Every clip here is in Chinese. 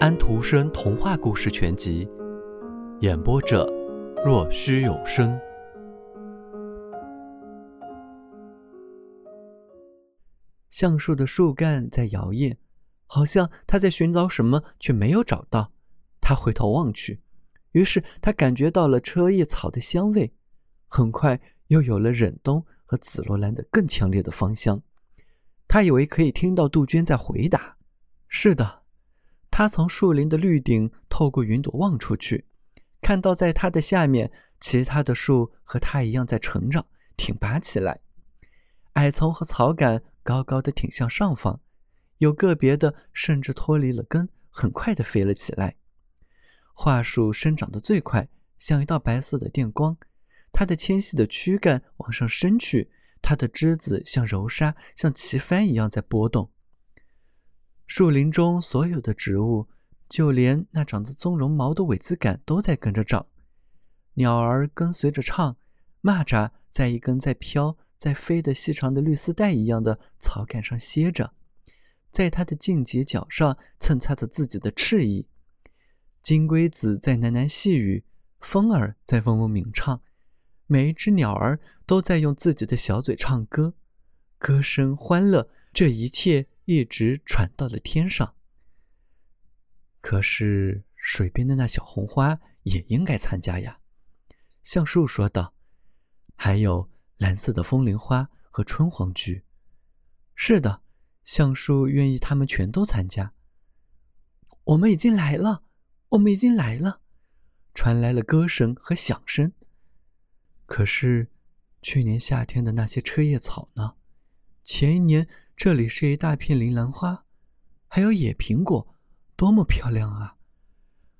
安徒生童话故事全集，演播者：若虚有声。橡树的树干在摇曳，好像他在寻找什么，却没有找到。他回头望去，于是他感觉到了车叶草的香味，很快又有了忍冬和紫罗兰的更强烈的芳香。他以为可以听到杜鹃在回答：“是的。”他从树林的绿顶透过云朵望出去，看到在它的下面，其他的树和它一样在成长，挺拔起来。矮丛和草杆高高的挺向上方，有个别的甚至脱离了根，很快的飞了起来。桦树生长得最快，像一道白色的电光，它的纤细的躯干往上伸去，它的枝子像柔沙，像旗帆一样在波动。树林中所有的植物，就连那长着棕绒毛的苇子杆都在跟着长。鸟儿跟随着唱，蚂蚱在一根在飘、在飞的细长的绿丝带一样的草杆上歇着，在它的茎节角上蹭擦着自己的翅翼。金龟子在喃喃细语，风儿在嗡嗡鸣唱，每一只鸟儿都在用自己的小嘴唱歌，歌声欢乐，这一切。一直传到了天上。可是水边的那小红花也应该参加呀，橡树说道。还有蓝色的风铃花和春黄菊。是的，橡树愿意他们全都参加。我们已经来了，我们已经来了，传来了歌声和响声。可是，去年夏天的那些车叶草呢？前一年。这里是一大片铃兰花，还有野苹果，多么漂亮啊！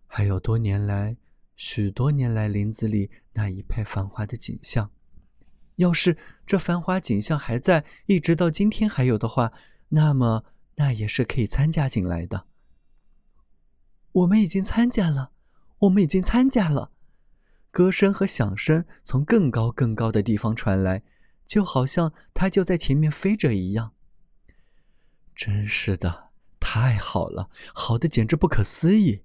还有多年来、许多年来林子里那一派繁华的景象。要是这繁华景象还在，一直到今天还有的话，那么那也是可以参加进来的。我们已经参加了，我们已经参加了。歌声和响声从更高更高的地方传来，就好像它就在前面飞着一样。真是的，太好了，好的简直不可思议！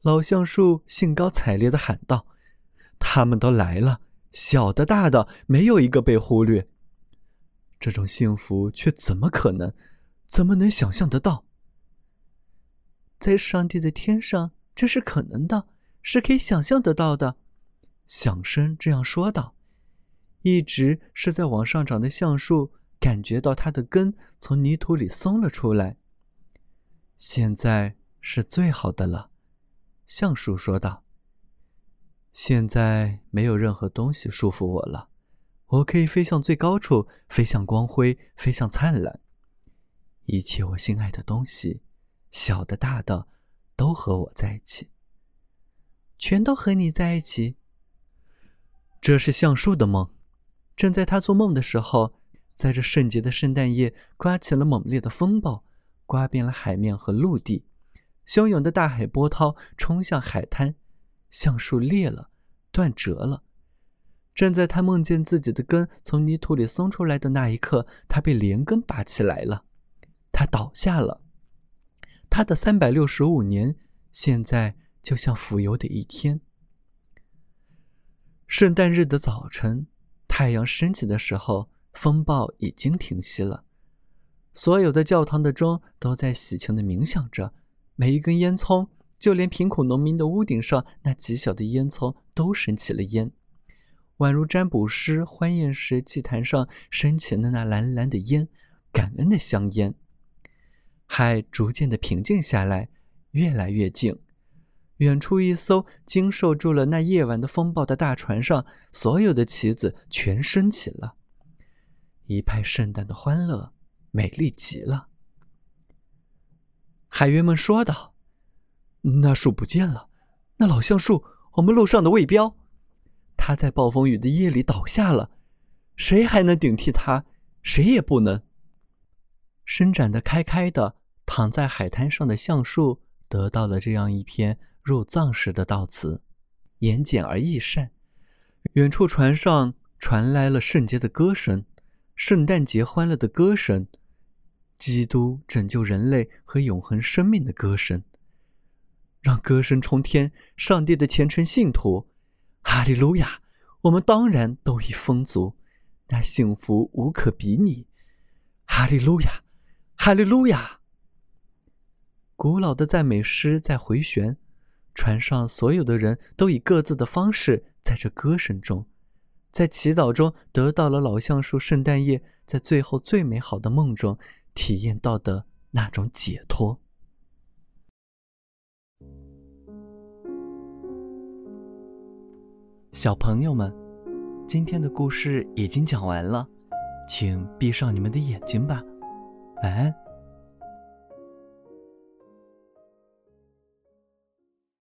老橡树兴高采烈的喊道：“他们都来了，小的、大的，没有一个被忽略。这种幸福却怎么可能？怎么能想象得到？在上帝的天上，这是可能的，是可以想象得到的。”响声这样说道：“一直是在往上长的橡树。”感觉到它的根从泥土里松了出来。现在是最好的了，橡树说道。现在没有任何东西束缚我了，我可以飞向最高处，飞向光辉，飞向灿烂。一切我心爱的东西，小的大的，都和我在一起。全都和你在一起。这是橡树的梦。正在他做梦的时候。在这圣洁的圣诞夜，刮起了猛烈的风暴，刮遍了海面和陆地，汹涌的大海波涛冲向海滩，橡树裂了，断折了。正在他梦见自己的根从泥土里松出来的那一刻，他被连根拔起来了，他倒下了。他的三百六十五年，现在就像浮游的一天。圣诞日的早晨，太阳升起的时候。风暴已经停息了，所有的教堂的钟都在喜庆的鸣响着，每一根烟囱，就连贫苦农民的屋顶上那极小的烟囱都升起了烟，宛如占卜师欢宴时祭坛上升起的那蓝蓝的烟，感恩的香烟。海逐渐的平静下来，越来越静。远处一艘经受住了那夜晚的风暴的大船上，所有的旗子全升起了。一派圣诞的欢乐，美丽极了。海员们说道：“那树不见了，那老橡树，我们路上的卫标，它在暴风雨的夜里倒下了。谁还能顶替它？谁也不能。”伸展的开开的，躺在海滩上的橡树得到了这样一篇入藏时的悼词，言简而意善。远处船上传来了圣洁的歌声。圣诞节欢乐的歌声，基督拯救人类和永恒生命的歌声，让歌声冲天，上帝的虔诚信徒，哈利路亚！我们当然都已丰足，那幸福无可比拟。哈利路亚，哈利路亚！古老的赞美诗在回旋，船上所有的人都以各自的方式，在这歌声中，在祈祷中，得到了老橡树圣诞夜在最后最美好的梦中体验到的那种解脱。小朋友们，今天的故事已经讲完了，请闭上你们的眼睛吧，晚安。